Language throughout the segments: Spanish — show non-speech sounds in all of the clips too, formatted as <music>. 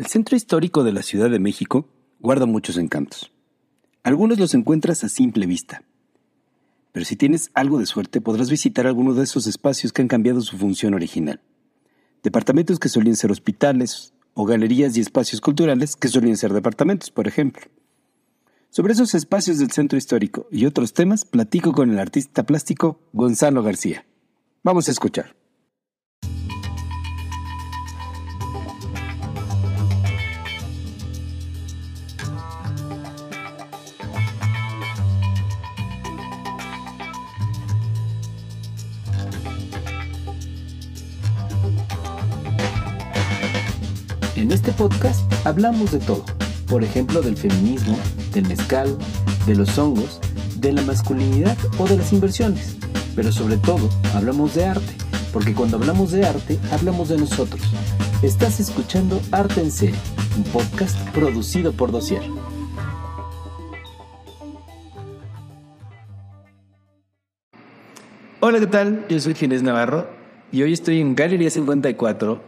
El centro histórico de la Ciudad de México guarda muchos encantos. Algunos los encuentras a simple vista. Pero si tienes algo de suerte podrás visitar alguno de esos espacios que han cambiado su función original. Departamentos que solían ser hospitales, o galerías y espacios culturales que solían ser departamentos, por ejemplo. Sobre esos espacios del centro histórico y otros temas platico con el artista plástico Gonzalo García. Vamos a escuchar. En este podcast hablamos de todo, por ejemplo del feminismo, del mezcal, de los hongos, de la masculinidad o de las inversiones. Pero sobre todo hablamos de arte, porque cuando hablamos de arte hablamos de nosotros. Estás escuchando Arte en Serie, un podcast producido por Dossier. Hola, ¿qué tal? Yo soy Ginés Navarro y hoy estoy en Galería 54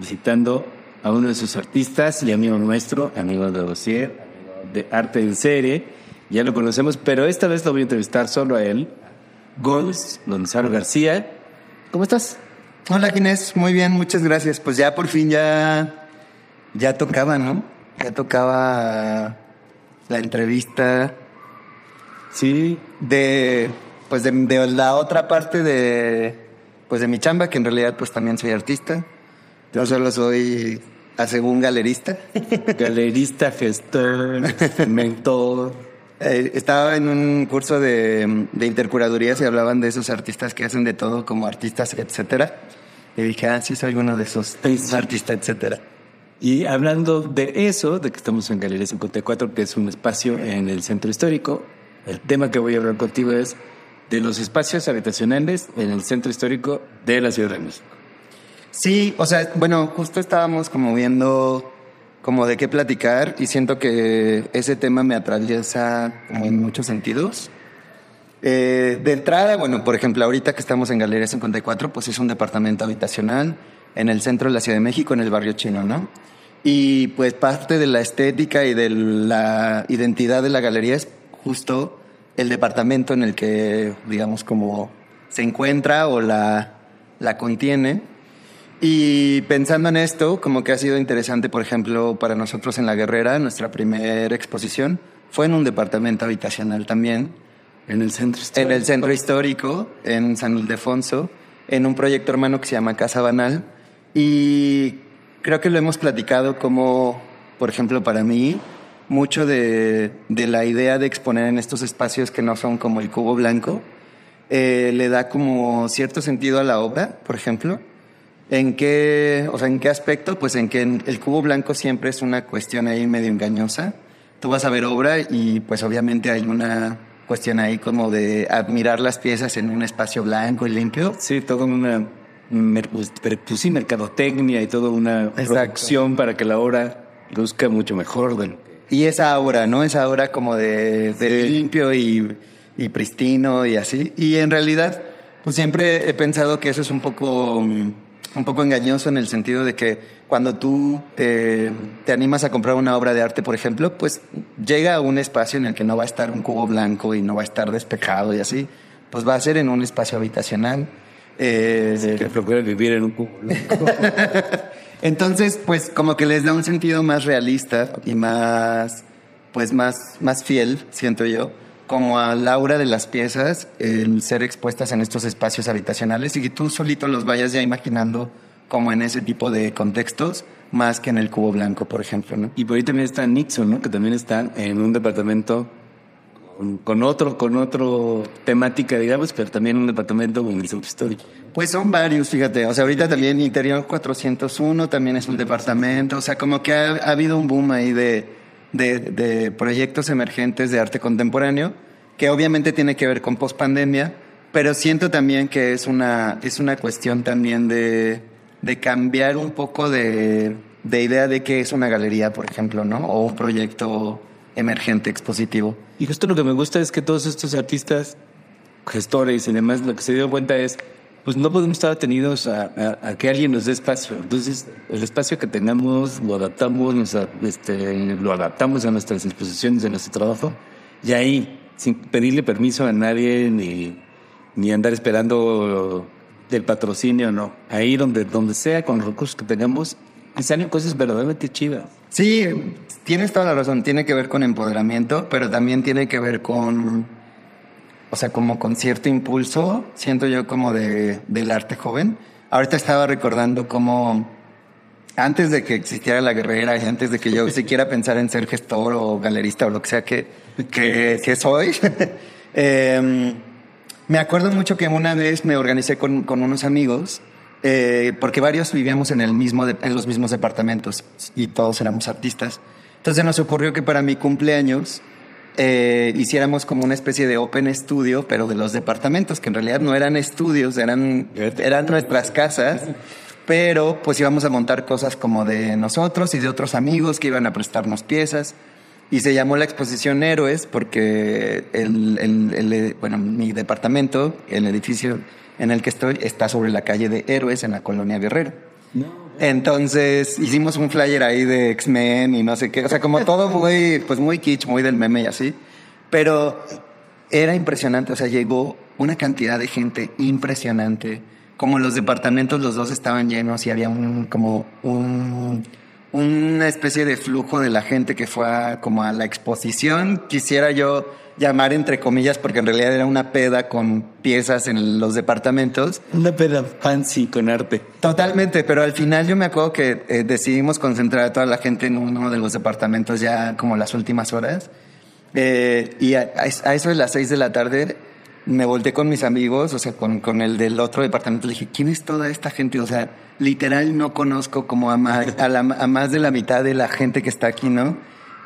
visitando a uno de sus artistas y amigo nuestro, amigo de Dossier, de arte en serie. Ya lo conocemos, pero esta vez lo voy a entrevistar solo a él. Gonz, Gonzalo García. ¿Cómo estás? Hola Ginés, muy bien, muchas gracias. Pues ya por fin ya, ya tocaba, ¿no? Ya tocaba la entrevista. Sí. De, pues de, de la otra parte de, pues de mi chamba, que en realidad pues también soy artista. Yo solo soy a según galerista. Galerista, gestor, mentor. Eh, estaba en un curso de, de intercuradurías y hablaban de esos artistas que hacen de todo como artistas, etcétera. Y dije, ah, sí, soy uno de esos artistas, etcétera. Y hablando de eso, de que estamos en Galería 54, que es un espacio en el centro histórico, el tema que voy a hablar contigo es de los espacios habitacionales en el centro histórico de la Ciudad de México. Sí, o sea, bueno, justo estábamos como viendo como de qué platicar y siento que ese tema me atraviesa en muchos sentidos. Eh, de entrada, bueno, por ejemplo, ahorita que estamos en Galería 54, pues es un departamento habitacional en el centro de la Ciudad de México, en el barrio chino, ¿no? Y pues parte de la estética y de la identidad de la galería es justo el departamento en el que, digamos, como se encuentra o la, la contiene. Y pensando en esto, como que ha sido interesante, por ejemplo, para nosotros en La Guerrera, nuestra primera exposición fue en un departamento habitacional también. En el centro histórico. En el centro histórico, en San Ildefonso, en un proyecto hermano que se llama Casa Banal. Y creo que lo hemos platicado como, por ejemplo, para mí, mucho de, de la idea de exponer en estos espacios que no son como el cubo blanco, eh, le da como cierto sentido a la obra, por ejemplo ¿En qué, o sea, ¿En qué aspecto? Pues en que el cubo blanco siempre es una cuestión ahí medio engañosa. Tú vas a ver obra y pues obviamente hay una cuestión ahí como de admirar las piezas en un espacio blanco y limpio. Sí, todo una pues, pues, sí, mercadotecnia y toda una producción para que la obra luzca mucho mejor. Y esa aura, ¿no? Esa aura como de, limpio y, y pristino y así. Y en realidad, pues siempre he pensado que eso es un poco un poco engañoso en el sentido de que cuando tú te, animas a comprar una obra de arte, por ejemplo, pues llega a un espacio en el que no va a estar un cubo blanco y no va a estar despejado y así, pues va a ser en un espacio habitacional. Eh, que procura vivir en un cubo blanco. <laughs> Entonces, pues como que les da un sentido más realista y más, pues más, más fiel, siento yo como a Laura de las piezas, el ser expuestas en estos espacios habitacionales y que tú solito los vayas ya imaginando como en ese tipo de contextos, más que en el cubo blanco, por ejemplo. ¿no? Y por ahí también está Nixon, ¿no? que también está en un departamento con, otro, con otro temática, digamos, pero también un departamento con el histórico. Pues son varios, fíjate. O sea, ahorita también Interior 401 también es un departamento. O sea, como que ha habido un boom ahí de de, proyectos emergentes de arte contemporáneo, que obviamente tiene que ver con pospandemia, pero siento también que es una, es una cuestión también de, de cambiar un poco de, de idea de qué es una galería, por ejemplo, ¿no? O un proyecto emergente expositivo. Y justo lo que me gusta es que todos estos artistas, gestores y demás, lo que se dio cuenta es pues no podemos estar atenidos a, a, que alguien nos dé espacio. Entonces, el espacio que tengamos lo adaptamos, este, lo adaptamos a nuestras disposiciones de nuestro trabajo y ahí, sin pedirle permiso a nadie ni, ni andar esperando del patrocinio, no. Ahí donde, donde sea, con los recursos que tengamos, salen cosas verdaderamente chidas. Sí, tienes toda la razón. Tiene que ver con empoderamiento, pero también tiene que ver con, o sea, como con cierto impulso, siento yo como de, del arte joven. Ahorita estaba recordando cómo antes de que existiera la guerrera y antes de que yo <laughs> siquiera pensar en ser gestor o galerista o lo que sea que, que, que soy, <laughs> eh, me acuerdo mucho que una vez me organicé con, con unos amigos, eh, porque varios vivíamos en, el mismo en los mismos departamentos y todos éramos artistas. Entonces nos ocurrió que para mi cumpleaños eh, hiciéramos como una especie de open studio, pero de los departamentos, que en realidad no eran estudios, eran, eran nuestras casas. Pero pues íbamos a montar cosas como de nosotros y de otros amigos que iban a prestarnos piezas. Y se llamó la exposición Héroes porque el, el, bueno, mi departamento, el edificio en el que estoy, está sobre la calle de Héroes en la colonia Guerrero. Entonces hicimos un flyer ahí de X-Men y no sé qué, o sea, como todo muy, pues muy kitsch, muy del meme y así. Pero era impresionante, o sea, llegó una cantidad de gente impresionante. Como los departamentos, los dos estaban llenos y había un, como un una especie de flujo de la gente que fue como a la exposición. Quisiera yo llamar entre comillas, porque en realidad era una peda con piezas en los departamentos. Una peda fancy con arte. Totalmente, pero al final yo me acuerdo que eh, decidimos concentrar a toda la gente en uno de los departamentos ya como las últimas horas. Eh, y a, eso de las seis de la tarde me volteé con mis amigos, o sea, con, con el del otro departamento, le dije, ¿quién es toda esta gente? O sea, literal no conozco como a más, a, más de la mitad de la gente que está aquí, ¿no?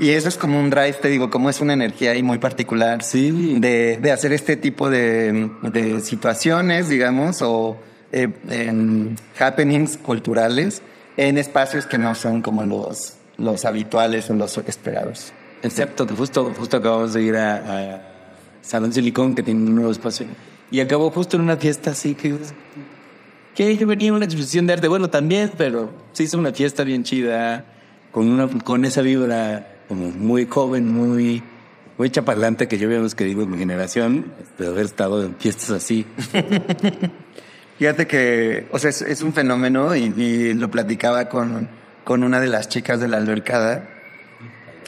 Y eso es como un drive, te digo, como es una energía ahí muy particular sí. de, de hacer este tipo de, de situaciones, digamos, o eh, en happenings culturales en espacios que no son como los, los habituales o los esperados. Excepto que justo, justo acabamos de ir a Salón Silicón, que tiene un nuevo espacio. Y acabó justo en una fiesta así que... Que venía a una exposición de arte, bueno, también, pero se hizo una fiesta bien chida, con, una, con esa vibra como muy joven, muy, muy chapalante que yo habíamos querido en mi generación, de haber estado en fiestas así. <laughs> Fíjate que, o sea, es, un fenómeno y, lo platicaba con, con una de las chicas de la albercada,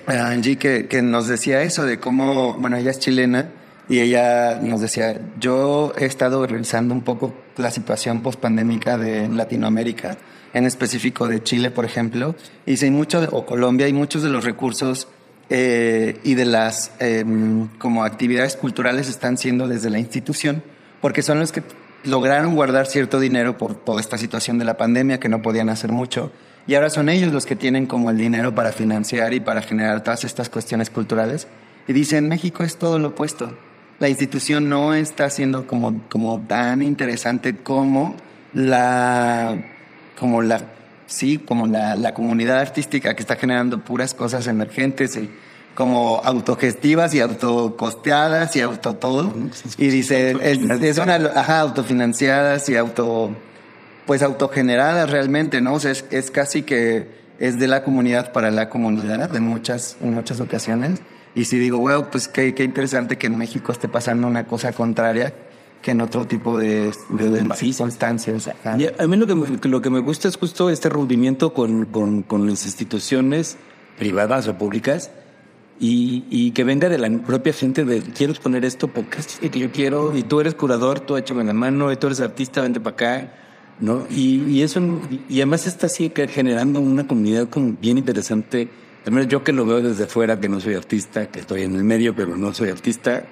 Angie, que, que nos decía eso de cómo, bueno, ella es chilena y ella nos decía, yo he estado revisando un poco la situación post-pandémica de Latinoamérica, en específico de Chile, por ejemplo, y si mucho, o Colombia, y muchos de los recursos eh, y de las em, como actividades culturales están siendo desde la institución, porque son los que lograron guardar cierto dinero por toda esta situación de la pandemia, que no podían hacer mucho, y ahora son ellos los que tienen como el dinero para financiar y para generar todas estas cuestiones culturales. Y dicen, México es todo lo opuesto la institución no está siendo como, como tan interesante como la, como la, sí, como la, la comunidad artística que está generando puras cosas emergentes y como autogestivas y autocosteadas y auto todo. Y dice, es, una, ajá, autofinanciadas y auto, pues autogeneradas realmente, ¿no? O sea, es, es casi que es de la comunidad para la comunidad en muchas, en muchas ocasiones. Y si digo, bueno, pues qué, qué interesante que en México esté pasando una cosa contraria que en otro tipo de, de, circunstancias. a mí lo que, me, lo que me gusta es justo este rompimiento con, con, con las instituciones privadas o públicas y, y, que venga de la propia gente de quiero exponer esto porque es que yo quiero y tú eres curador, tú en la mano, y tú eres artista, vente para acá. ¿no? Y, y eso, y además está así generando una comunidad como bien interesante al yo que lo veo desde fuera, que no soy artista, que estoy en el medio, pero no soy artista,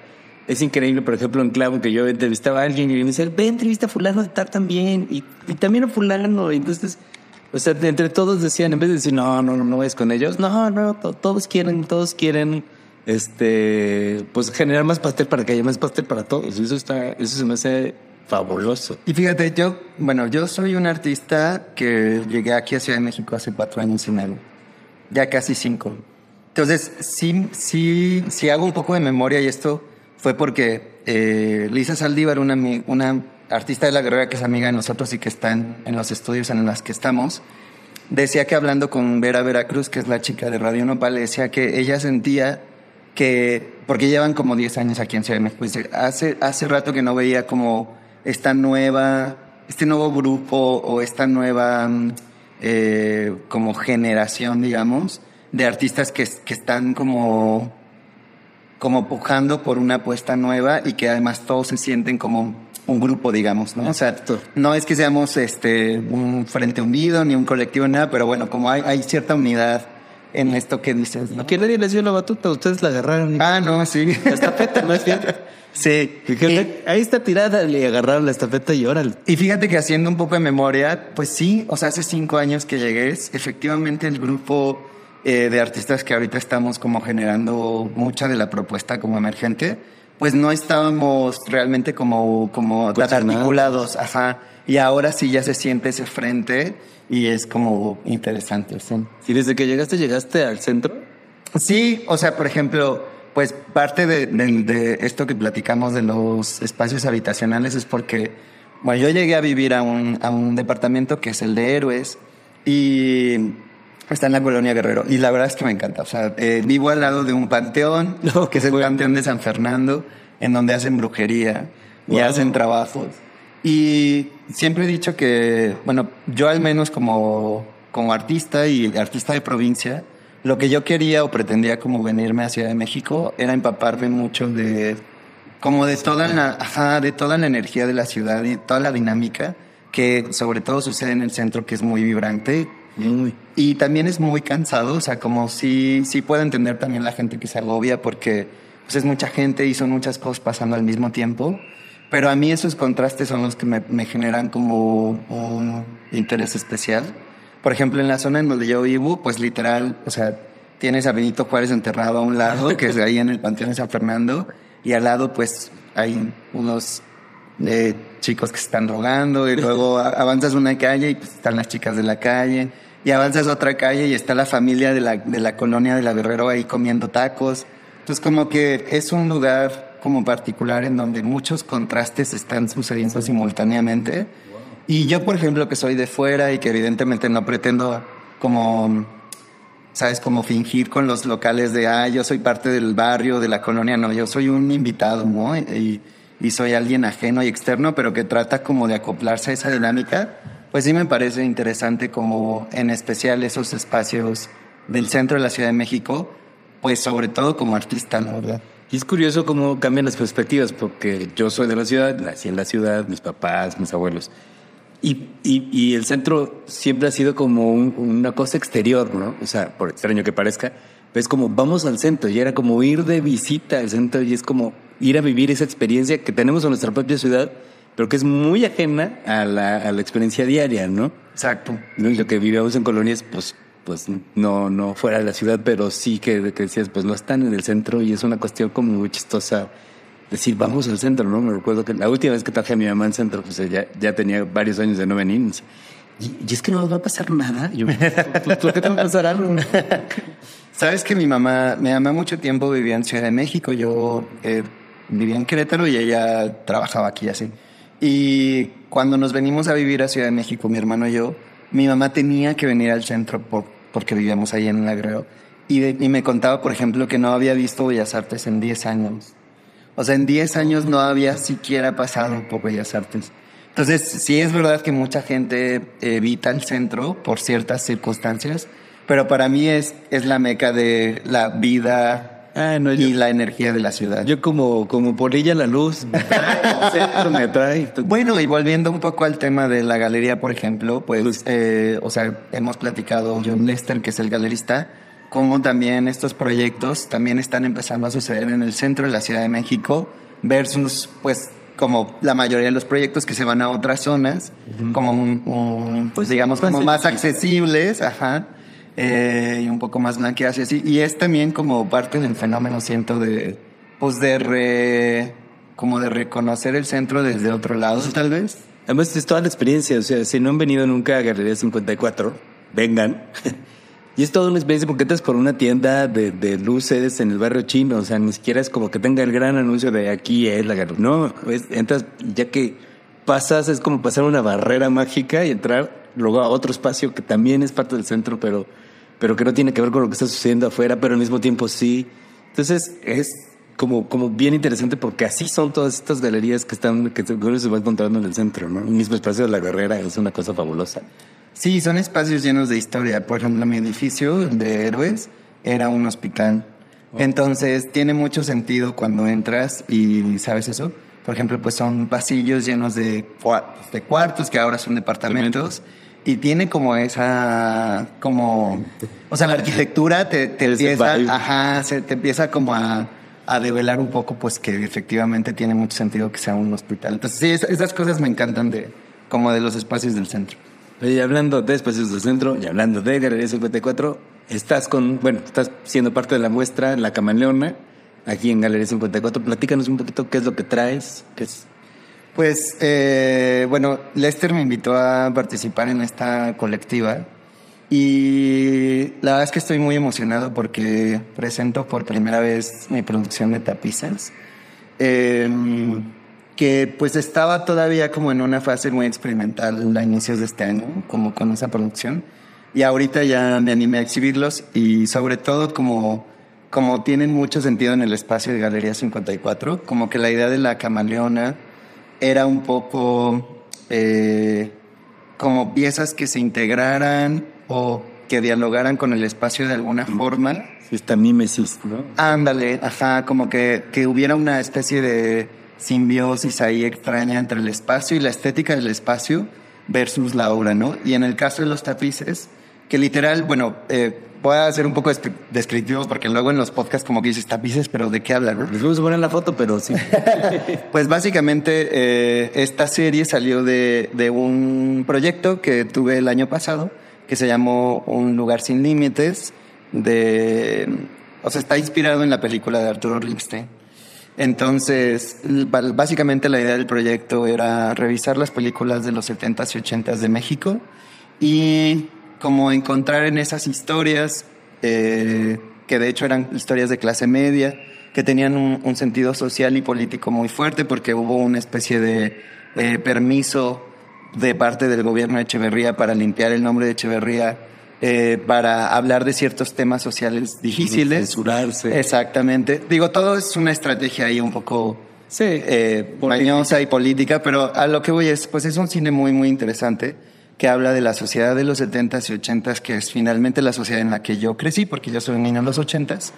es increíble, por ejemplo, en Clavo, que yo entrevistaba a alguien y me decía, ve, entrevista a fulano de tal también, y, también a fulano, entonces, o sea, entre todos decían, en vez de decir, no, no, no, no es con ellos, no, no, todos quieren, todos quieren, este, pues generar más pastel para que haya más pastel para todos, eso está, eso se me hace fabuloso. Y fíjate, yo, bueno, yo soy un artista que llegué aquí a Ciudad de México hace cuatro años y medio ya casi cinco. Entonces, sí, sí, sí hago un poco de memoria y esto fue porque eh, Lisa Saldívar, una, una artista de la guerrera que es amiga de nosotros y que está en, en los estudios en los que estamos, decía que hablando con Vera Veracruz, que es la chica de Radio Nopal, decía que ella sentía que, porque llevan como 10 años aquí en Ciudad de México, hace, hace rato que no veía como esta nueva, este nuevo grupo o esta nueva mm, eh, como generación, digamos, de artistas que, que están como, como pujando por una apuesta nueva y que además todos se sienten como un grupo, digamos, ¿no? O sea, no es que seamos este, un frente unido ni un colectivo, nada, pero bueno, como hay, hay cierta unidad en esto que dices. ¿no? Aquí nadie les dio la batuta, ustedes la agarraron. Ah, no, sí. La estafeta, ¿no es cierto? <laughs> Sí. Y, ahí está tirada, le agarraron la estafeta y órale. Y fíjate que haciendo un poco de memoria, pues sí, o sea, hace cinco años que llegué, efectivamente el grupo eh, de artistas que ahorita estamos como generando mucha de la propuesta como emergente, pues no estábamos realmente como, como articulados, ajá. Y ahora sí ya se siente ese frente y es como interesante. ¿Y desde que llegaste, llegaste al centro? Sí, o sea, por ejemplo, pues parte de, de, de esto que platicamos de los espacios habitacionales es porque, bueno, yo llegué a vivir a un, a un departamento que es el de héroes y Está en la colonia Guerrero. Y la verdad es que me encanta. O sea, eh, vivo al lado de un panteón, <laughs> que es el panteón de San Fernando, en donde hacen brujería y hacen trabajos. Y siempre he dicho que, bueno, yo al menos como, como artista y artista de provincia, lo que yo quería o pretendía como venirme a Ciudad de México era empaparme mucho de, como de toda la, ajá, de toda la energía de la ciudad y toda la dinámica que sobre todo sucede en el centro, que es muy vibrante, y también es muy cansado, o sea, como si sí puedo entender también la gente que se agobia porque pues es mucha gente y son muchas cosas pasando al mismo tiempo. Pero a mí esos contrastes son los que me, me generan como un interés especial. Por ejemplo, en la zona en donde yo vivo, pues literal, o sea, tienes a Benito Juárez enterrado a un lado, que es ahí en el Panteón de San Fernando, y al lado pues hay unos eh, chicos que se están drogando, y luego avanzas una calle y pues están las chicas de la calle y avanzas otra calle y está la familia de la, de la colonia de la Guerrero ahí comiendo tacos. Entonces como que es un lugar como particular en donde muchos contrastes están sucediendo simultáneamente. Y yo, por ejemplo, que soy de fuera y que evidentemente no pretendo como, ¿sabes? Como fingir con los locales de, ah, yo soy parte del barrio, de la colonia, no, yo soy un invitado, ¿no? Y, y soy alguien ajeno y externo, pero que trata como de acoplarse a esa dinámica pues sí me parece interesante como en especial esos espacios del centro de la Ciudad de México, pues sobre todo como artista, ¿no? ¿verdad? Y es curioso cómo cambian las perspectivas, porque yo soy de la ciudad, nací en la ciudad, mis papás, mis abuelos. Y, y, y el centro siempre ha sido como una cosa exterior, ¿no? O sea, por extraño que parezca, es como vamos al centro y era como ir de visita al centro y es como ir a vivir esa experiencia que tenemos en nuestra propia ciudad pero que es muy ajena a la, a la experiencia diaria, ¿no? Exacto. Lo que vivíamos en colonias, pues, pues no, no fuera de la ciudad, pero sí que, decías, pues no están en el centro y es una cuestión como muy chistosa decir, vamos al centro, ¿no? Me recuerdo que la última vez que traje a mi mamá al centro, pues ya, ya tenía varios años de no venir. Y, es que no nos va a pasar nada. Yo, ¿Por qué te va a pasar algo? <laughs> Sabes que mi mamá, mi mamá mucho tiempo vivía en Ciudad de México. Yo eh, vivía en Querétaro y ella trabajaba aquí así. Y cuando nos venimos a vivir a Ciudad de México, mi hermano y yo, mi mamá tenía que venir al centro por, porque vivíamos ahí en el agreo. Y, de, y, me contaba, por ejemplo, que no había visto Bellas Artes en 10 años. O sea, en 10 años no había siquiera pasado por Bellas Artes. Entonces, sí es verdad que mucha gente evita el centro por ciertas circunstancias, pero para mí es, es la meca de la vida Ah, no, y la energía de la ciudad. Yo como, como por ella la luz <laughs> me trae, me trae. Bueno, y volviendo un poco al tema de la galería, por ejemplo, pues, eh, o sea, hemos platicado John Lester, que es el galerista, como también estos proyectos también están empezando a suceder en el centro de la Ciudad de México versus, pues, como la mayoría de los proyectos que se van a otras zonas, uh -huh. como un, un, pues digamos, como más accesibles, ajá eh, y un poco más blanqueadas y así. Y es también como parte del fenómeno, siento, de, pues de re, como de reconocer el centro desde otro lado, tal vez. Además, es toda la experiencia. O sea, si no han venido nunca a Galería 54, vengan. <laughs> y es toda una experiencia porque entras por una tienda de, de, luces en el barrio chino. O sea, ni siquiera es como que tenga el gran anuncio de aquí es la galería. No, es, entras ya que pasas, es como pasar una barrera mágica y entrar luego a otro espacio que también es parte del centro, pero, pero que no tiene que ver con lo que está sucediendo afuera, pero al mismo tiempo sí. Entonces es como, como bien interesante porque así son todas estas galerías que están, que se va encontrando en el centro, ¿no? Un mismo espacio de la guerrera es una cosa fabulosa. Sí, son espacios llenos de historia. Por ejemplo, mi edificio de héroes era un hospital. Entonces tiene mucho sentido cuando entras y sabes eso. Por ejemplo, pues son pasillos llenos de, de cuartos que ahora son departamentos. Y tiene como esa, como, o sea, la arquitectura te, te empieza, ajá, se, te empieza como a a develar un poco, pues que efectivamente tiene mucho sentido que sea un hospital. Entonces, sí, esas cosas me encantan de, como de los espacios del centro. Y hablando de espacios del centro y hablando de Galería 54, estás con, bueno, estás siendo parte de la muestra La Camaleona, aquí en Galería 54. Platícanos un poquito qué es lo que traes, qué es. Pues, eh, bueno, Lester me invitó a participar en esta colectiva y la verdad es que estoy muy emocionado porque presento por primera vez mi producción de tapices, em, que pues estaba todavía como en una fase muy experimental a inicios de este año, como con esa producción. Y ahorita ya me animé a exhibirlos y sobre todo como, como tienen mucho sentido en el espacio de Galería 54, como que la idea de la camaleona era un poco eh, como piezas que se integraran o que dialogaran con el espacio de alguna forma. Esta mímesis, ¿no? Ándale, ajá, como que, que hubiera una especie de simbiosis ahí extraña entre el espacio y la estética del espacio versus la obra, ¿no? Y en el caso de los tapices, que literal, bueno, eh, voy a hacer un poco descriptivos porque luego en los podcasts como que dices tapices, pero ¿de qué hablan? Les vamos a poner la foto, pero sí. <laughs> pues básicamente eh, esta serie salió de, de un proyecto que tuve el año pasado que se llamó Un lugar sin límites, de, o sea, está inspirado en la película de Arturo Ripstein. Entonces, básicamente la idea del proyecto era revisar las películas de los 70s y 80s de México y como encontrar en esas historias, eh, que de hecho eran historias de clase media, que tenían un, sentido social y político muy fuerte porque hubo una especie de eh, permiso de parte del gobierno de Echeverría para limpiar el nombre de Echeverría, eh, para hablar de ciertos temas sociales difíciles. Censurarse. Exactamente. Digo, todo es una estrategia ahí un poco sí, eh, y política, pero a lo que voy es, pues es un cine muy, muy interesante que habla de la sociedad de los 70s y 80s, que es finalmente la sociedad en la que yo crecí, porque yo soy un niño en los 80s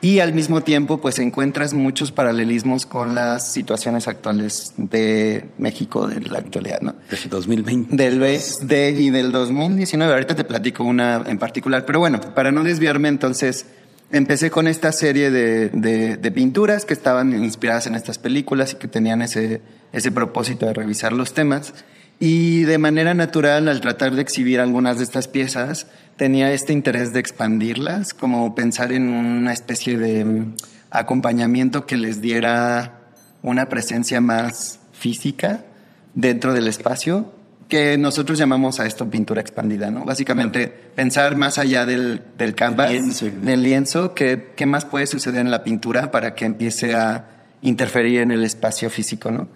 y al mismo tiempo pues encuentras muchos paralelismos con las situaciones actuales de México de la actualidad, ¿no? Del 2020. Del de, y del 2019, ahorita te platico una en particular, pero bueno, para no desviarme entonces, empecé con esta serie de, de, de pinturas que estaban inspiradas en estas películas y que tenían ese, ese propósito de revisar los temas. Y de manera natural, al tratar de exhibir algunas de estas piezas, tenía este interés de expandirlas, como pensar en una especie de mm, acompañamiento que les diera una presencia más física dentro del espacio, que nosotros llamamos a esto pintura expandida, ¿no? Básicamente pensar más allá del, del canvas, del lienzo, qué, qué más puede suceder en la pintura para que empiece a interferir en el espacio físico, ¿no?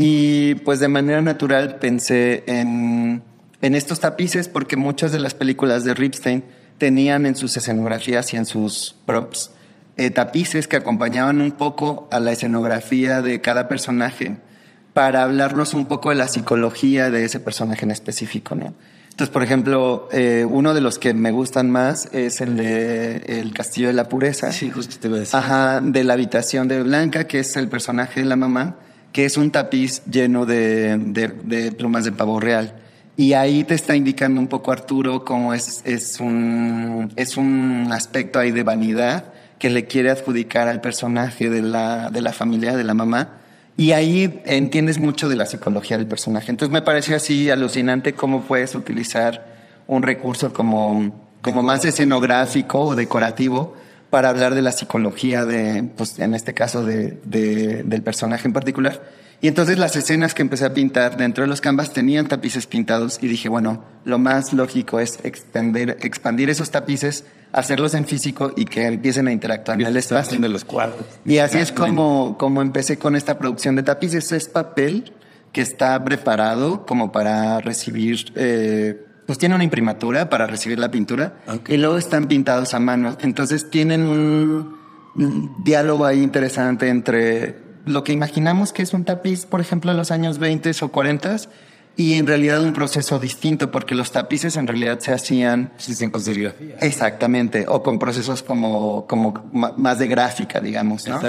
Y pues de manera natural pensé en, en estos tapices porque muchas de las películas de Ripstein tenían en sus escenografías y en sus props eh, tapices que acompañaban un poco a la escenografía de cada personaje para hablarnos un poco de la psicología de ese personaje en específico, ¿no? Entonces, por ejemplo, eh, uno de los que me gustan más es el de El Castillo de la Pureza. Sí, justo te voy a decir. Ajá, de la habitación de Blanca, que es el personaje de la mamá que es un tapiz lleno de, plumas de pavo real. Y ahí te está indicando un poco Arturo cómo es, es, un, es un aspecto ahí de vanidad que le quiere adjudicar al personaje de la, de la familia, de la mamá. Y ahí entiendes mucho de la psicología del personaje. Entonces me parece así alucinante cómo puedes utilizar un recurso como, como más escenográfico o decorativo para hablar de la psicología de, pues en este caso, de, del personaje en particular. Y entonces las escenas que empecé a pintar dentro de los canvas tenían tapices pintados y dije, bueno, lo más lógico es extender, expandir esos tapices, hacerlos en físico y que empiecen a interactuar en el espacio. de los cuadros. Y así es como, como empecé con esta producción de tapices. Es papel, que está preparado como para recibir, eh, pues tiene una imprimatura para recibir la pintura Ok. y luego están pintados a mano. Entonces tienen un, un diálogo ahí interesante entre lo que imaginamos que es un tapiz, por ejemplo, en los años 20 o 40 y en realidad un proceso distinto porque los tapices en realidad se hacían Sí, con serigrafía. Exactamente, o con procesos como, como más de gráfica, digamos, ¿no?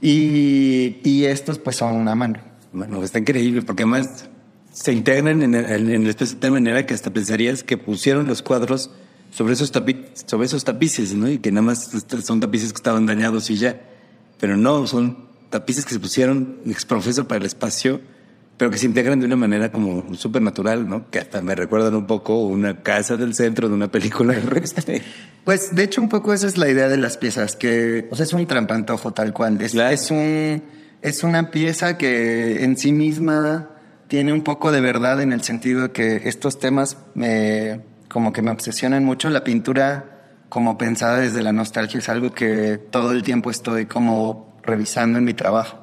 Y, y estos pues son a mano. Bueno, está increíble porque además se integran en el, en el espacio de tal manera que hasta pensarías que pusieron los cuadros sobre esos, tapi- sobre esos tapices, ¿no? Y que nada más son tapices que estaban dañados y ya. Pero no, son tapices que se pusieron exprofeso para el espacio, pero que se integran de una manera como súper natural, ¿no? Que hasta me recuerdan un poco una casa del centro de una película de <laughs> Pues de hecho un poco esa es la idea de las piezas, que o sea, es un trampantojo tal cual. Es, Claro. es, un, es una pieza que en sí misma tiene un poco de verdad en el sentido de que estos temas me, como que me obsesionan mucho. La pintura como pensada desde la nostalgia es algo que todo el tiempo estoy como revisando en mi trabajo.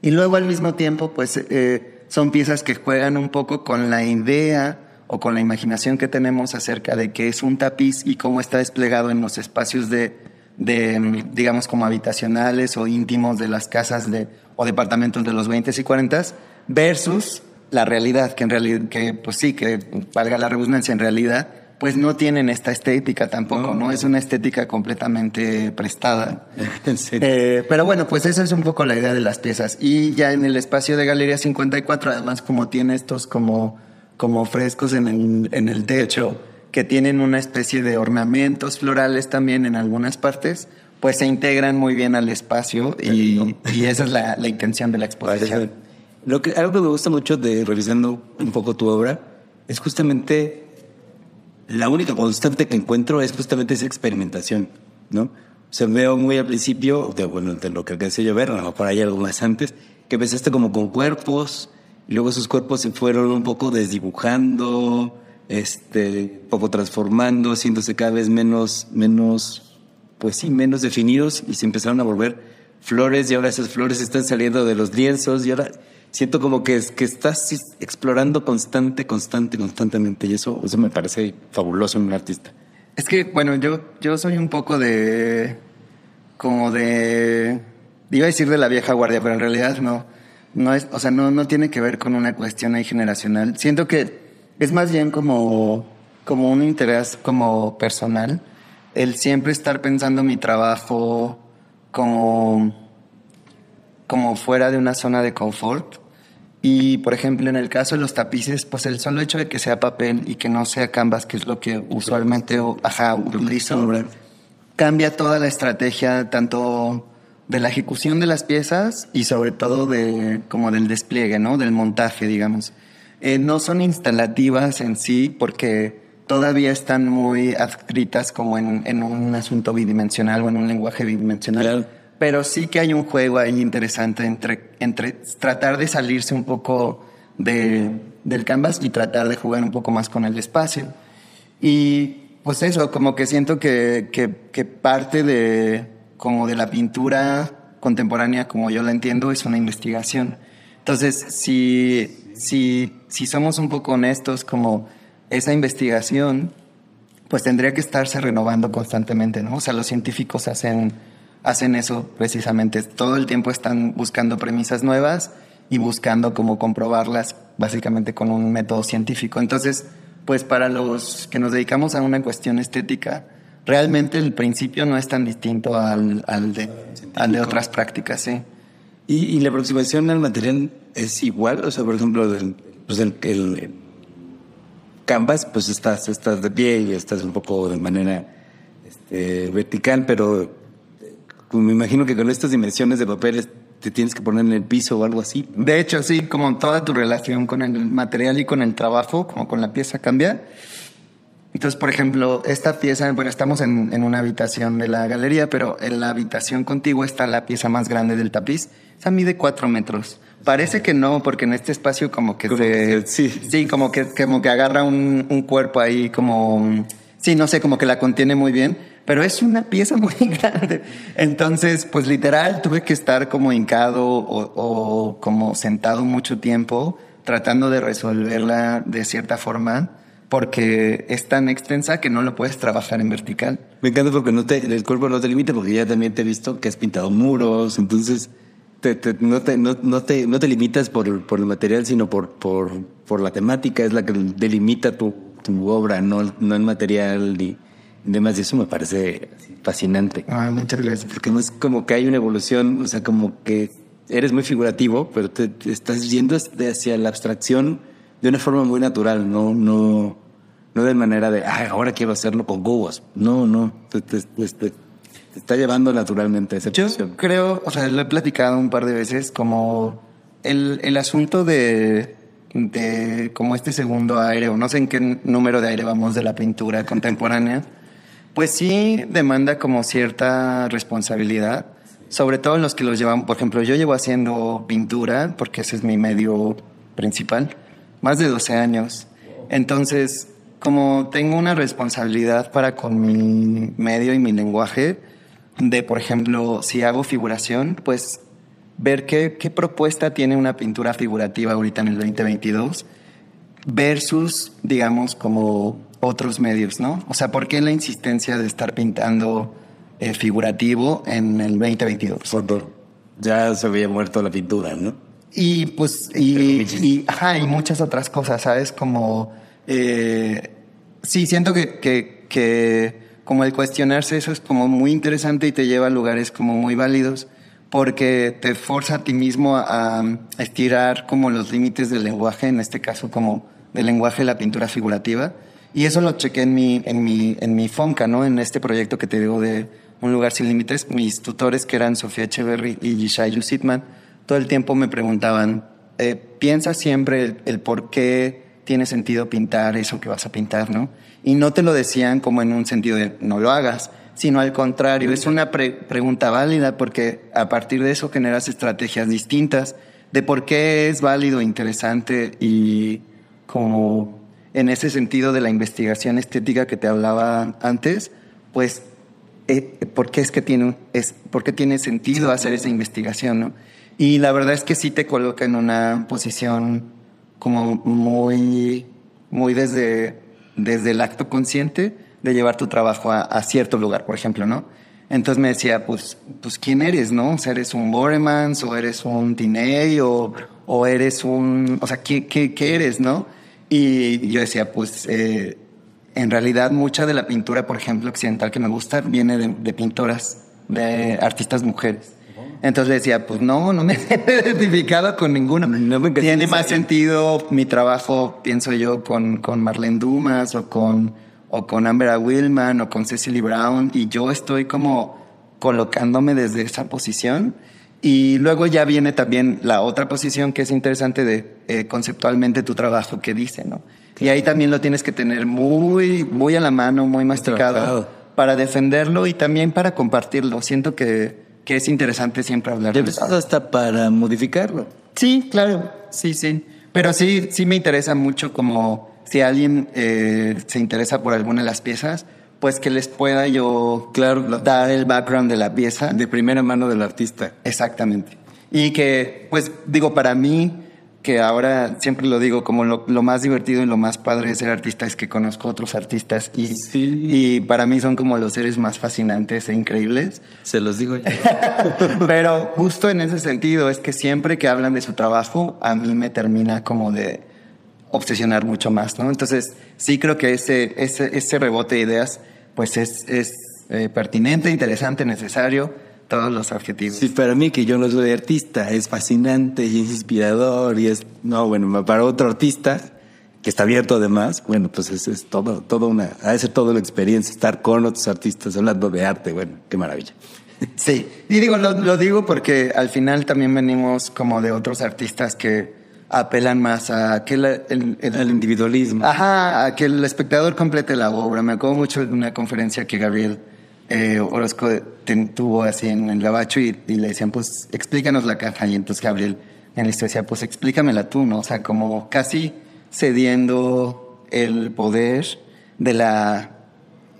Y luego al mismo tiempo, pues eh, son piezas que juegan un poco con la idea o con la imaginación que tenemos acerca de qué es un tapiz y cómo está desplegado en los espacios de, de, mm, digamos, como habitacionales o íntimos de las casas de, o departamentos de los 20 y 40 versus la realidad, que en realidad, que pues sí, que valga la redundancia, en realidad, pues no tienen esta estética tampoco, ¿no? Es una estética completamente prestada. <laughs> serio. Eh, pero bueno, pues esa es un poco la idea de las piezas. Y ya en el espacio de Galería 54, además como tiene estos como, como frescos en el, en el techo, que tienen una especie de ornamentos florales también en algunas partes, pues se integran muy bien al espacio y, y esa es la, la intención de la exposición. Lo que, algo que me gusta mucho de revisando un poco tu obra es justamente la única constante que encuentro es justamente esa experimentación, ¿no? O sea, veo muy al principio, de, bueno, de lo que alcancé yo ver, a lo mejor hay algo más antes, que empezaste como con cuerpos, y luego esos cuerpos se fueron un poco desdibujando, este, un poco transformando, haciéndose cada vez menos, menos, pues sí, menos definidos, y se empezaron a volver flores, y ahora esas flores están saliendo de los lienzos, y ahora siento como que, es, que estás explorando constante, constante, constantemente, y eso, eso me parece fabuloso en un artista. Es que, bueno, yo, yo soy un poco de. como de. iba a decir de la vieja guardia, pero en realidad no. No es, o sea, no, no tiene que ver con una cuestión ahí generacional. Siento que es más bien como, como un interés como personal. El siempre estar pensando mi trabajo como, como fuera de una zona de confort. Y, por ejemplo, en el caso de los tapices, pues el solo hecho de que sea papel y que no sea canvas, que es lo que usualmente ajá, utilizo, cambia toda la estrategia, tanto de la ejecución de las piezas y sobre todo de, como del despliegue, ¿no? Del montaje, digamos. Eh, no son instalativas en sí porque todavía están muy adscritas como en, en un asunto bidimensional o en un lenguaje bidimensional. Claro. Pero sí que hay un juego ahí interesante entre, entre tratar de salirse un poco de, del canvas y tratar de jugar un poco más con el espacio. Y pues eso, como que siento que, que, que parte de, como de la pintura contemporánea, como yo la entiendo, es una investigación. Entonces, si, si, si somos un poco honestos, como esa investigación, pues tendría que estarse renovando constantemente, ¿no? O sea, los científicos hacen, hacen eso precisamente. Todo el tiempo están buscando premisas nuevas y buscando cómo comprobarlas básicamente con un método científico. Entonces, pues para los que nos dedicamos a una cuestión estética, realmente el principio no es tan distinto al, al, de, al de otras prácticas, sí. ¿Y, y la aproximación al material es igual? O sea, por ejemplo, del- pues el, el- el canvas, pues estás, estás de pie y estás un poco de manera este, vertical, pero eh, me imagino que con estas dimensiones de papeles te tienes que poner en el piso o algo así. De hecho, sí, como toda tu relación con el material y con el trabajo, como con la pieza cambia. Entonces, por ejemplo, esta pieza, bueno, estamos en, en una habitación de la galería, pero en la habitación contigua está la pieza más grande del tapiz. Esa mide cuatro metros. Parece que no, porque en este espacio como que Como se... que sí. Sí, como que, como que agarra un, un cuerpo ahí como... Sí, no sé, como que la contiene muy bien, pero es una pieza muy <laughs> grande. Entonces, pues literal, tuve que estar como hincado o, o como sentado mucho tiempo tratando de resolverla de cierta forma porque es tan extensa que no lo puedes trabajar en vertical. Me encanta porque no te, el cuerpo no te limita, porque ya también te he visto que has pintado muros, entonces te, te, no, te, no, no, te, no te limitas por, por el material, sino por, por, por la temática, es la que delimita tu, tu obra, no, no el material y demás. Y eso me parece fascinante. Ah, muchas gracias. Porque no es como que hay una evolución, o sea, como que eres muy figurativo, pero te, te estás yendo hacia la abstracción de una forma muy natural, no, no, no de manera de, Ay, ahora quiero hacerlo con cubos. No, no, te, te, te, te está llevando naturalmente a esa Yo posición. creo, o sea, lo he platicado un par de veces, como el, el asunto de, de como este segundo aire, o no sé en qué número de aire vamos de la pintura contemporánea, pues sí demanda como cierta responsabilidad, sobre todo en los que los llevan, por ejemplo, yo llevo haciendo pintura, porque ese es mi medio principal, más de 12 años. Entonces, como tengo una responsabilidad para con mi medio y mi lenguaje, de, por ejemplo, si hago figuración, pues ver qué, qué propuesta tiene una pintura figurativa ahorita en el 2022 versus, digamos, como otros medios, ¿no? O sea, ¿por qué la insistencia de estar pintando eh, figurativo en el 2022? Ya se había muerto la pintura, ¿no? Y pues, y, y, ajá, y muchas otras cosas, ¿sabes? Como, eh, sí, siento que, que, que como el cuestionarse eso es como muy interesante y te lleva a lugares como muy válidos porque te forza a ti mismo a, a estirar como los límites del lenguaje, en este caso como del lenguaje de la pintura figurativa. Y eso lo chequé en mi, en mi, en mi FONCA, ¿no? En este proyecto que te digo de Un lugar sin límites. Mis tutores, que eran Sofía Echeverry y Yishayu Sitman, todo el tiempo me preguntaban, eh, piensa siempre el, el, por qué tiene sentido pintar eso que vas a pintar, ¿no? Y no te lo decían como en un sentido de no lo hagas, sino al contrario, es una pre pregunta válida porque a partir de eso generas estrategias distintas de por qué es válido, interesante y como en ese sentido de la investigación estética que te hablaba antes, pues eh, por qué es que tiene, es, por qué tiene sentido hacer esa investigación, ¿no? Y la verdad es que sí te coloca en una posición como muy, muy desde, desde el acto consciente de llevar tu trabajo a, a, cierto lugar, por ejemplo, ¿no? Entonces me decía, pues, pues ¿quién eres, no? O sea, ¿eres un Boremans o eres un Tiney o, o eres un... O sea, ¿qué, qué, qué eres, no? Y yo decía, pues, eh, en realidad mucha de la pintura, por ejemplo, occidental que me gusta, viene de, de pintoras, de artistas mujeres. Entonces decía, pues no, no me <laughs> he identificado con ninguno. No me Tiene más sentido mi trabajo, pienso yo, con, con Marlene Dumas o con, o con Amber Willman o con Cecily Brown y yo estoy como colocándome desde esa posición. Y luego ya viene también la otra posición que es interesante de eh, conceptualmente tu trabajo que dice, ¿no? Y ahí también lo tienes que tener muy, muy a la mano, muy masticado Trabajado. para defenderlo y también para compartirlo. Siento que, que es interesante siempre hablar de eso. hasta para modificarlo. Sí, claro, sí, sí. Pero sí, sí me interesa mucho como si alguien eh, se interesa por alguna de las piezas, pues que les pueda yo claro, dar el background de la pieza. De primera mano del artista. Exactamente. Y que, pues digo, para mí, que ahora siempre lo digo, como lo, lo, más divertido y lo más padre de ser artista es que conozco otros artistas y, sí. y para mí son como los seres más fascinantes e increíbles. Se los digo yo. <laughs> Pero justo en ese sentido es que siempre que hablan de su trabajo, a mí me termina como de obsesionar mucho más, ¿no? Entonces, sí creo que ese, ese, ese rebote de ideas, pues es, es eh, pertinente, interesante, necesario, todos los adjetivos. Sí, para mí que yo no soy artista, es fascinante y es inspirador y es, no, bueno, para otro artista que está abierto además, bueno, pues es, es todo, todo una, ha de ser toda la experiencia, estar con otros artistas hablando de arte, bueno, qué maravilla. Sí, y digo, lo, lo digo porque al final también venimos como de otros artistas que apelan más a que el, el, el, el, individualismo. Ajá, a que el espectador complete la obra. Me acuerdo mucho de una conferencia que Gabriel eh, Orozco tuvo así en el gabacho y, y, le decían, pues explícanos la caja. Y entonces Gabriel en listo decía, pues explícamela tú, ¿no? O sea, como casi cediendo el poder de la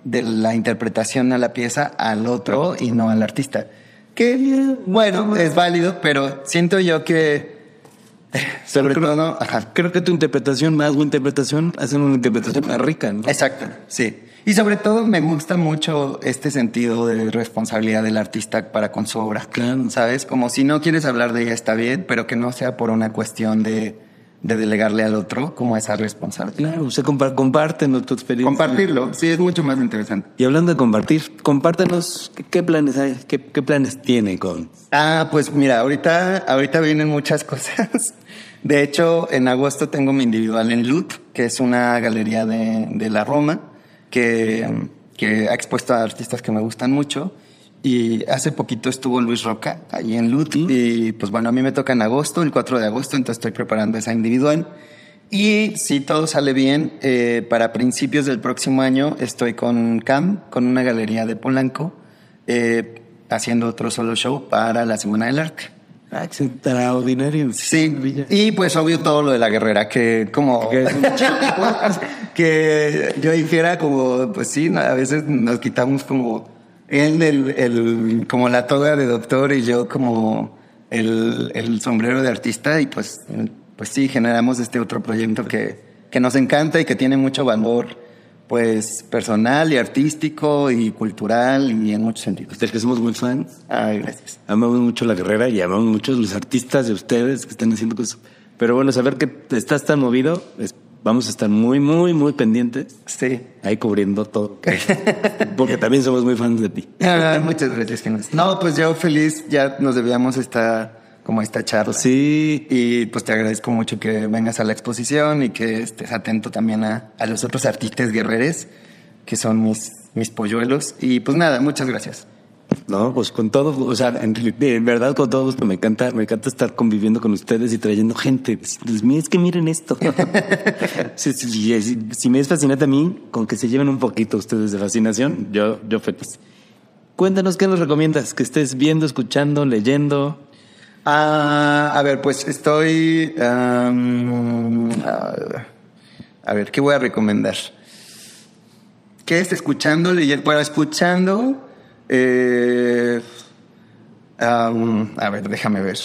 de la interpretación a la pieza al otro y no al artista. Que, bueno, es válido, pero siento yo que... <laughs> Sobre Creo, ¿no? Ajá. Creo que tu interpretación más una interpretación hacen una interpretación más rica, ¿no? Exacto, sí. Y sobre todo me gusta mucho este sentido de responsabilidad del artista para con su obra. Claro. ¿Sabes? Como si no quieres hablar de ella está bien, pero que no sea por una cuestión de, de delegarle al otro como esa responsabilidad. Claro, usted compar compártenos tu experiencia. Compartirlo, sí, es mucho más interesante. Y hablando de compartir, compártenos qué, qué planes hay, qué, qué planes tiene con. Ah, pues mira, ahorita, ahorita vienen muchas <laughs> cosas. De hecho, en agosto tengo mi individual en Lut, que es una galería de, de la Roma, que, que ha expuesto a artistas que me gustan mucho. Y hace poquito estuvo Luis Roca ahí en Lut. Y pues bueno, a mí me toca en agosto, el 4 de agosto, entonces estoy preparando esa individual. Y si todo sale bien, eh, para principios del próximo año estoy con CAM, con una galería de Polanco, eh, haciendo otro solo show para la Semana del Arte. Ah, extraordinario. Sí, y pues obvio todo lo de la guerrera, que como <laughs> <laughs> Que yo dijera como, pues sí, a veces nos quitamos como él el, el- como la toga de doctor y yo como el, el sombrero de artista y pues, pues sí, generamos este otro proyecto que, que nos encanta y que tiene mucho valor pues personal y artístico y cultural y en muchos sentidos. Del que somos muy fans. Ay, gracias. Amamos mucho la guerrera y amamos mucho los artistas de ustedes que están haciendo cosas. Pero bueno, saber que estás tan movido, es- vamos a estar muy, muy, muy pendientes Sí. ahí cubriendo todo. Porque también somos muy fans de ti. Muchas gracias. No, pues yo feliz, ya nos debíamos esta, como esta charla. Sí, Y pues te agradezco mucho que vengas a la exposición y que estés atento también a, a los otros artistas guerreres, que son mis, mis polluelos. Y pues nada, muchas gracias. No, pues con todo, o sea, en, en verdad con todo gusto me encanta, me encanta estar conviviendo con ustedes y trayendo gente. Decirles, "Mira, es que miren esto. <laughs> Sí, sí, sí, si me es fascinante a mí, con que se lleven un poquito ustedes de fascinación, yo, yo feliz. Cuéntanos qué nos recomiendas, que estés viendo, escuchando, leyendo. Ah, a ver, pues estoy... a ver, ¿qué voy a recomendar? ¿Qué es escuchando? Leyendo? Bueno, escuchando... eh, a ver, déjame ver.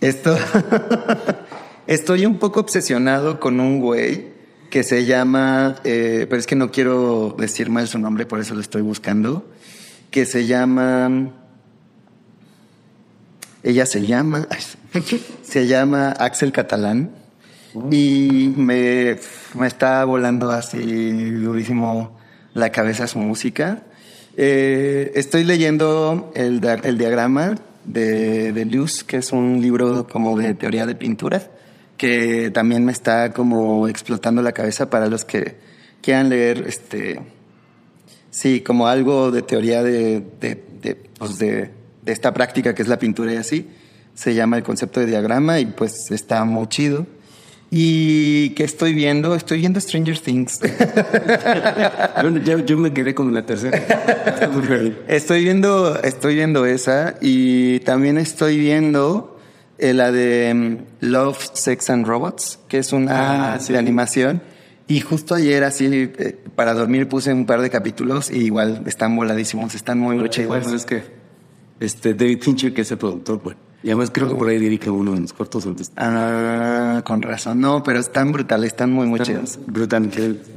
Esto... <laughs> Estoy un poco obsesionado con un güey que se llama, eh, pero es que no quiero decir mal su nombre, por eso lo estoy buscando, que se llama... Ella se llama, <laughs> se llama Axel Catalán y me, me está volando así durísimo la cabeza su música. Eh, estoy leyendo el, el diagrama de, de Luz, que es un libro como de teoría de pintura, que también me está como explotando la cabeza para los que quieran leer este, Sí, como algo de teoría de, de, de, pues de esta práctica que es la pintura y así. Se llama el concepto de diagrama y pues está muy chido. ¿Y qué estoy viendo? Estoy viendo Stranger Things. <laughs> Yo, yo me quedé con la tercera. estoy viendo, estoy viendo esa y también estoy viendo eh, la de mm, Love, Sex and Robots, que es una Ah, sí. de animación. Y justo ayer así eh, para dormir puse un par de capítulos y igual están voladísimos, están muy, muy chidos. Bueno, es que este David Fincher, que es el productor, bueno, y además creo que por ahí dirige uno de los cortos donde Ah, con razón. No, pero están brutales, están muy, muy chidos. Brutal.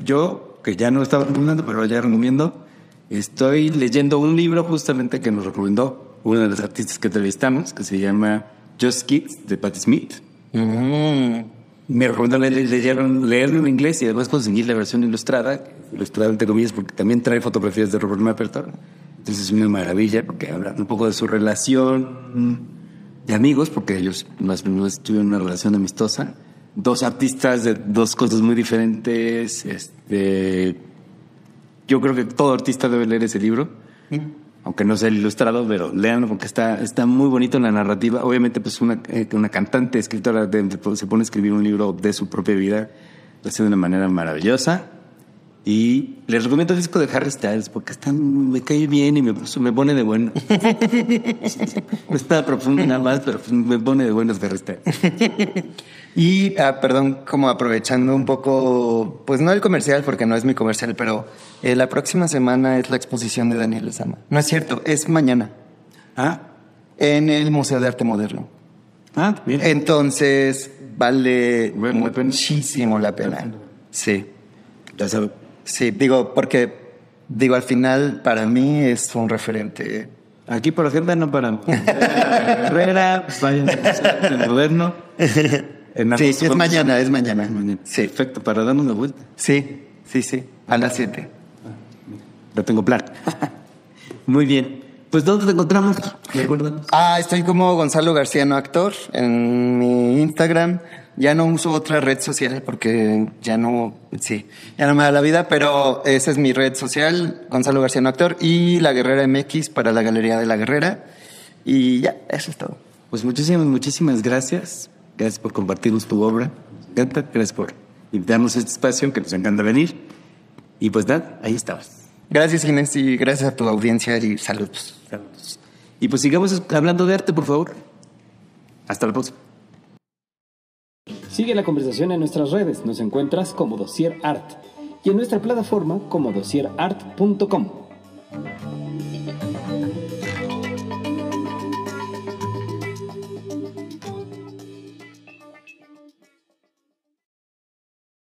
Yo, que ya no estaba recomendando, pero ya recomiendo, estoy leyendo un libro justamente que nos recomendó uno de los artistas que entrevistamos, que se llama Just Kids, de Patti Smith. Mm. Me recomendó le- le- leyeron- leerlo en inglés y además conseguir la versión ilustrada, ilustrada entre comillas, porque también trae fotografías de Robert Mapplethorpe. Entonces es una maravilla porque habla un poco de su relación de amigos, porque ellos más o menos tuvieron una relación amistosa. Dos artistas de dos cosas muy diferentes. Este, yo creo que todo artista debe leer ese libro, aunque no sea el ilustrado, pero léanlo porque está, está muy bonito en la narrativa. Obviamente, pues una, eh, una cantante, escritora, de- se pone a escribir un libro de su propia vida, lo hace de una manera maravillosa. Y les recomiendo el disco de Harry Styles porque está, me cae bien y me, me pone de bueno. no está profundo nada más, pero me pone de buenos Harry Styles. Y, ah, perdón, como aprovechando un poco, pues no el comercial, porque no es mi comercial, pero eh, la próxima semana es la exposición de Daniel Lezama. No es cierto, es mañana. Ah, En el Museo de Arte Moderno. ah, bien. Entonces, vale muchísimo la pena. Sí, ya sabes. Sí, digo, porque, digo, al final, para mí es un referente. Aquí por ejemplo no paramos. <laughs> Herrera, vayan al moderno. En Sí, es mañana, es mañana. Mañana. Sí, Perfecto, para darnos una vuelta. sí, sí, sí, a las 7. Lo tengo plan. <laughs> Muy bien. Pues ¿dónde te encontramos? Recuérdanos. Ah, estoy como Gonzalo Garciano Actor en mi Instagram. Ya no uso otra red social porque ya no, sí, ya no me da la vida, pero esa es mi red social, Gonzalo Garciano Actor y La Guerrera MX para la Galería de la Guerrera. Y ya, eso es todo. Pues muchísimas, muchísimas gracias. Gracias por compartirnos tu obra. Encanta. Gracias por invitarnos a este espacio, que nos encanta venir. Y pues nada, ahí estabas. Gracias Inés y gracias a tu audiencia y saludos. Y pues sigamos hablando de arte, por favor. Hasta la próxima. Sigue la conversación en nuestras redes. Nos encuentras como Dossier Art y en nuestra plataforma como dossierart.com.